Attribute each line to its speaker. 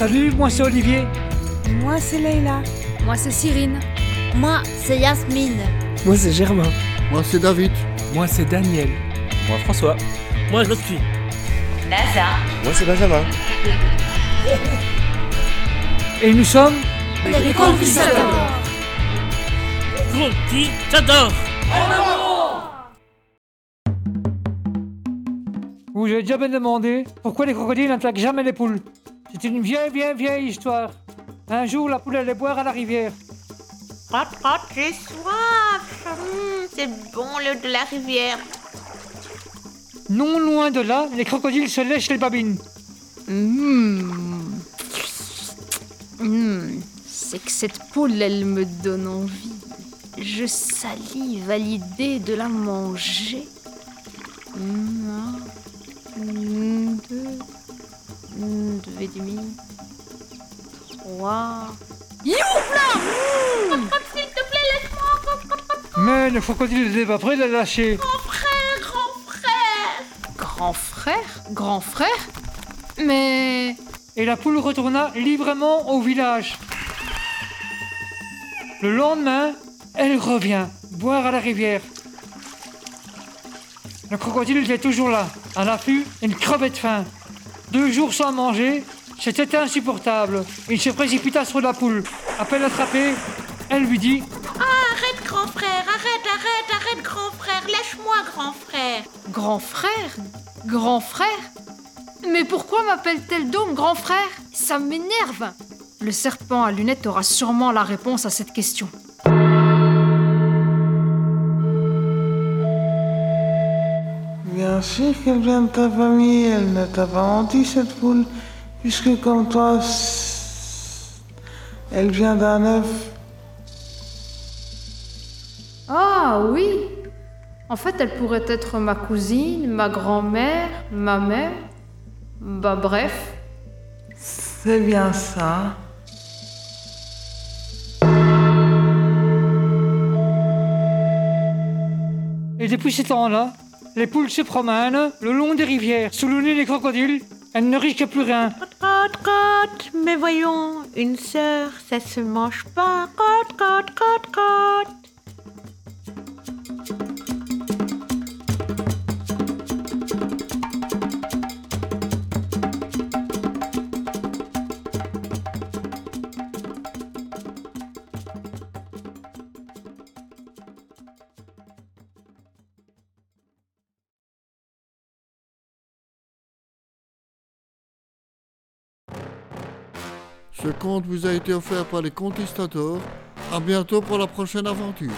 Speaker 1: Salut, moi c'est Olivier.
Speaker 2: Moi, c'est Leïla.
Speaker 3: Moi, c'est Cyrine.
Speaker 4: Moi, c'est Yasmine.
Speaker 5: Moi, c'est Germain.
Speaker 6: Moi, c'est David.
Speaker 1: Moi c'est Daniel.
Speaker 7: Moi François.
Speaker 8: Moi je suis.
Speaker 9: NASA.
Speaker 5: Moi, c'est Benjamin.
Speaker 1: Et nous sommes
Speaker 4: Les conquistadors.
Speaker 8: Conti, j'adore.
Speaker 1: Vous avez déjà bien demandé pourquoi les crocodiles n'attaquent jamais les poules. C'est une vieille, vieille, vieille histoire. Un jour, la poule allait boire à la rivière.
Speaker 10: Crotte, crotte, j'ai soif. Hum, c'est bon l'eau de la rivière.
Speaker 1: Non loin de là, les crocodiles se lèchent les babines.
Speaker 3: Mmh. Mmh. C'est que cette poule, elle me donne envie. Je salive à l'idée de la manger. Mmh, mmh, demi, trois. Youpla
Speaker 10: S'il te plaît, laisse-moi.
Speaker 1: Mais le crocodile n'était pas prêt de la lâcher.
Speaker 10: Grand frère, grand frère.
Speaker 3: Grand frère Grand frère Mais...
Speaker 1: Et la poule retourna librement au village. Le lendemain, elle revient boire à la rivière. Le crocodile était toujours là, à l'affût, il crevait de faim. Deux jours sans manger, c'était insupportable. Il se précipita sur la poule. À peine attrapée, elle lui dit
Speaker 10: Arrête, grand frère, arrête, arrête, arrête, grand frère. Lâche-moi, grand frère.
Speaker 3: Grand frère? Grand frère? Mais pourquoi m'appelle-t-elle donc grand frère? Ça m'énerve Le serpent à lunettes aura sûrement la réponse à cette question.
Speaker 2: Bien sûr qu'elle vient de ta famille, elle ne t'a pas menti cette poule, puisque comme toi, elle vient d'un œuf.
Speaker 3: Ah oui En fait, elle pourrait être ma cousine, ma grand-mère, ma mère. Bah bref.
Speaker 2: C'est bien ça.
Speaker 1: Et depuis ce temps-là, les poules se promènent le long des rivières, sous le nez des crocodiles. Elles ne risquent plus rien.
Speaker 10: Crotte, crotte, crotte. Mais voyons, une sœur, ça se mange pas. Crotte, crotte, crotte, crotte.
Speaker 6: Ce conte vous a été offert par les Conquistadors. À bientôt pour la prochaine aventure.